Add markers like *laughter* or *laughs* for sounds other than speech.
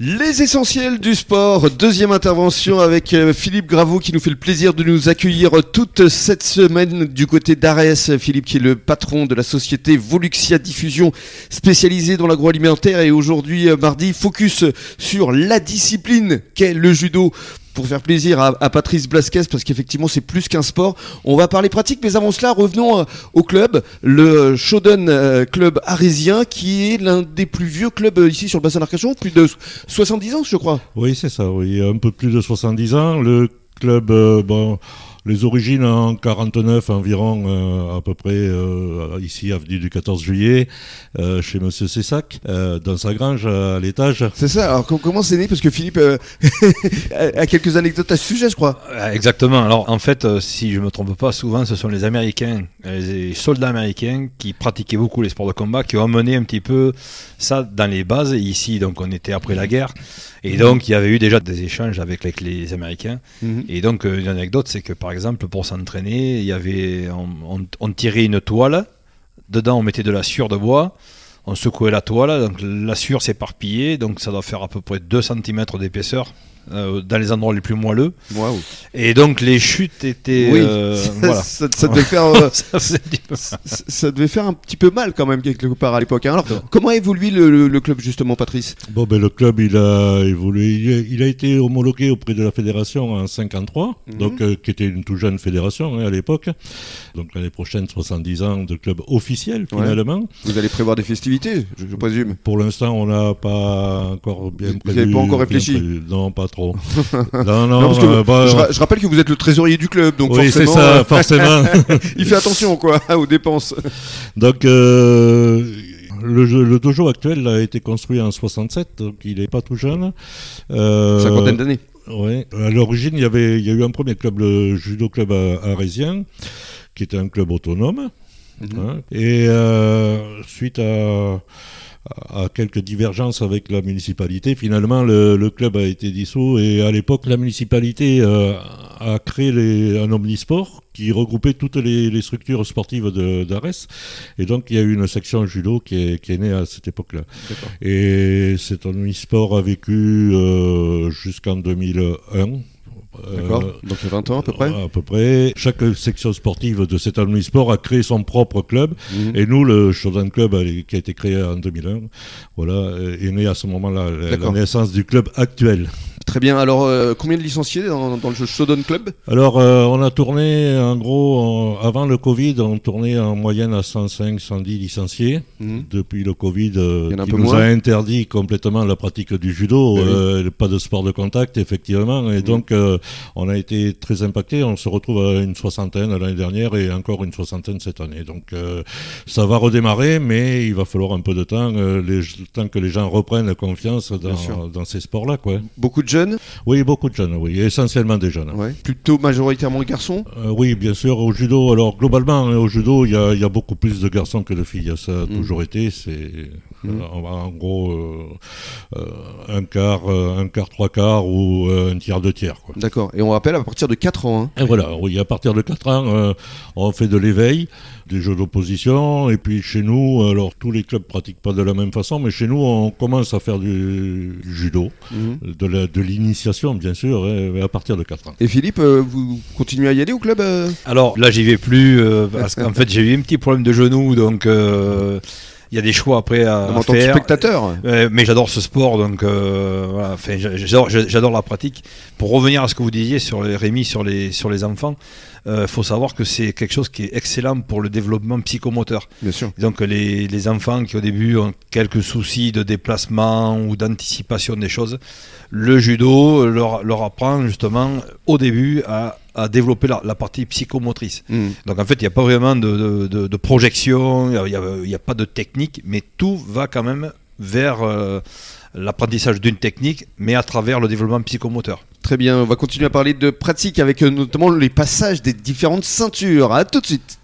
Les essentiels du sport, deuxième intervention avec euh, Philippe Gravaux qui nous fait le plaisir de nous accueillir toute cette semaine du côté d'Arès. Philippe qui est le patron de la société Voluxia Diffusion spécialisée dans l'agroalimentaire. Et aujourd'hui euh, mardi focus sur la discipline qu'est le judo pour faire plaisir à, Patrice Blasquez, parce qu'effectivement c'est plus qu'un sport. On va parler pratique, mais avant cela, revenons euh, au club, le Shodan euh, Club Arésien, qui est l'un des plus vieux clubs euh, ici sur le bassin d'Arcachon, plus de 70 ans je crois. Oui c'est ça, oui, un peu plus de 70 ans. Le club, bon les origines en 49 environ, euh, à peu près euh, ici, avenue du 14 juillet, euh, chez Monsieur Cessac, dans sa grange à l'étage. C'est ça. Alors comment c'est né? Parce que Philippe *laughs* a quelques anecdotes à ce sujet, je crois. Exactement. Alors en fait, si je me trompe pas, souvent ce sont les Américains, les soldats américains qui pratiquaient beaucoup les sports de combat, qui ont amené un petit peu ça dans les bases. ici, donc on était après la guerre. Et donc, il y avait eu déjà des échanges avec les, Américains. Mhm. Et donc, une anecdote, c'est que par exemple, pour s'entraîner, il avait, on, tirait une toile, dedans on mettait de la sueur de bois, on secouait la toile, donc la sueur s'éparpillait, donc ça doit faire à peu près 2 cm d'épaisseur euh, dans les endroits les plus moelleux. Et donc les chutes étaient. Oui. Euh, *laughs* ça, devait faire, euh, *laughs* ça, devait faire un petit peu mal quand même quelque part à l'époque. Hein. Alors comment a évolué le, club justement, Patrice? Bon, ben, le club il a évolué. Il a, été homologué auprès de la fédération en 53, mhm. donc qui était une toute jeune fédération hein, à l'époque. Donc l'année prochaine, 70 ans de club officiel finalement. Vous allez prévoir des festivités, je, présume. Pour l'instant, on n'a pas encore bien Vous n'avez pas encore réfléchi Non, pas trop. *laughs* non, non, euh, bah, je, rappelle que vous êtes le trésorier du club, donc oui, c'est ça, euh, forcément. *laughs* il fait attention quoi *laughs* aux dépenses. Donc euh, le, le, dojo actuel a été construit en 67, donc il n'est pas tout jeune. Cinquantaine d'années. Oui. À l'origine, il y avait, il y a eu un premier club, le judo club arésien, qui était un club autonome. Mhm. Hein. et suite à à quelques divergences avec la municipalité. Finalement, le, club a été dissous et à l'époque, la municipalité euh, a créé les, un omnisport qui regroupait toutes les, structures sportives d'Arès. Et donc, il y a eu une section judo qui est, qui est née à cette époque-là. Et cet omnisport a vécu euh, jusqu'en 2001 D'accord. Euh, Donc il y a 20 ans à peu près À peu près. Chaque section sportive de cet Sport a créé son propre club. Mhm. Et nous, le Shodan Club, qui a été créé en 2001, voilà, est né à ce moment-là, la naissance du club actuel. Très bien. Alors, euh, combien de licenciés dans, le jeu Shodan Club? Alors, euh, on a tourné, en gros, avant le Covid, on tournait en moyenne à 105, 110 licenciés. Mhm. Depuis le Covid, euh, qui nous a interdit complètement la pratique du judo, ben pas de sport de contact, effectivement. Et mhm. donc, on a été très impacté. On se retrouve à une soixantaine l'année dernière et encore une soixantaine cette année. Donc, ça va redémarrer, mais il va falloir un peu de temps, les, le temps que les gens reprennent confiance dans, dans ces sports-là. Quoi. Beaucoup de jeunes Oui, beaucoup de jeunes, oui, essentiellement des jeunes. Plutôt majoritairement garçons euh, Oui, bien sûr, au judo. Alors, globalement, hein, au judo, il y, a, beaucoup plus de garçons que de filles. Ça a mm. toujours été. C'est euh, en gros euh, un quart, un quart, trois quarts ou un tiers, deux tiers. D'accord. Et on rappelle à partir de 4 ans. Hein. Et voilà, oui, à partir de 4 ans, on fait de l'éveil des jeux d'opposition. Et puis chez nous, alors tous les clubs pratiquent pas de la même façon, mais chez nous, on commence à faire du, judo, mhm. de l'initiation, bien sûr, hein, à partir de 4 ans. Et Philippe, euh, vous continuez à y aller au club euh? Alors là, j'y vais plus, euh, parce qu'en *laughs* fait, j'ai eu un petit problème de genou, donc il y a des choix après à, en tant Que spectateur. mais j'adore ce sport, donc voilà, enfin, j'adore la pratique. Pour revenir à ce que vous disiez sur les Rémi, sur les sur les enfants, il euh, faut savoir que c'est quelque chose qui est excellent pour le développement psychomoteur. Bien sûr. Donc les, les, enfants qui au début ont quelques soucis de déplacement ou d'anticipation des choses, le judo leur, leur apprend justement au début à, à développer la, la, partie psychomotrice. Hmm. Donc en fait, il n'y a pas vraiment de, de, de, projection, il n'y a, a, pas de technique, mais tout va quand même vers euh, l'apprentissage d'une technique, mais à travers le développement psychomoteur. Très bien, on va continuer à parler de pratique avec euh, notamment les passages des différentes ceintures. A tout de suite.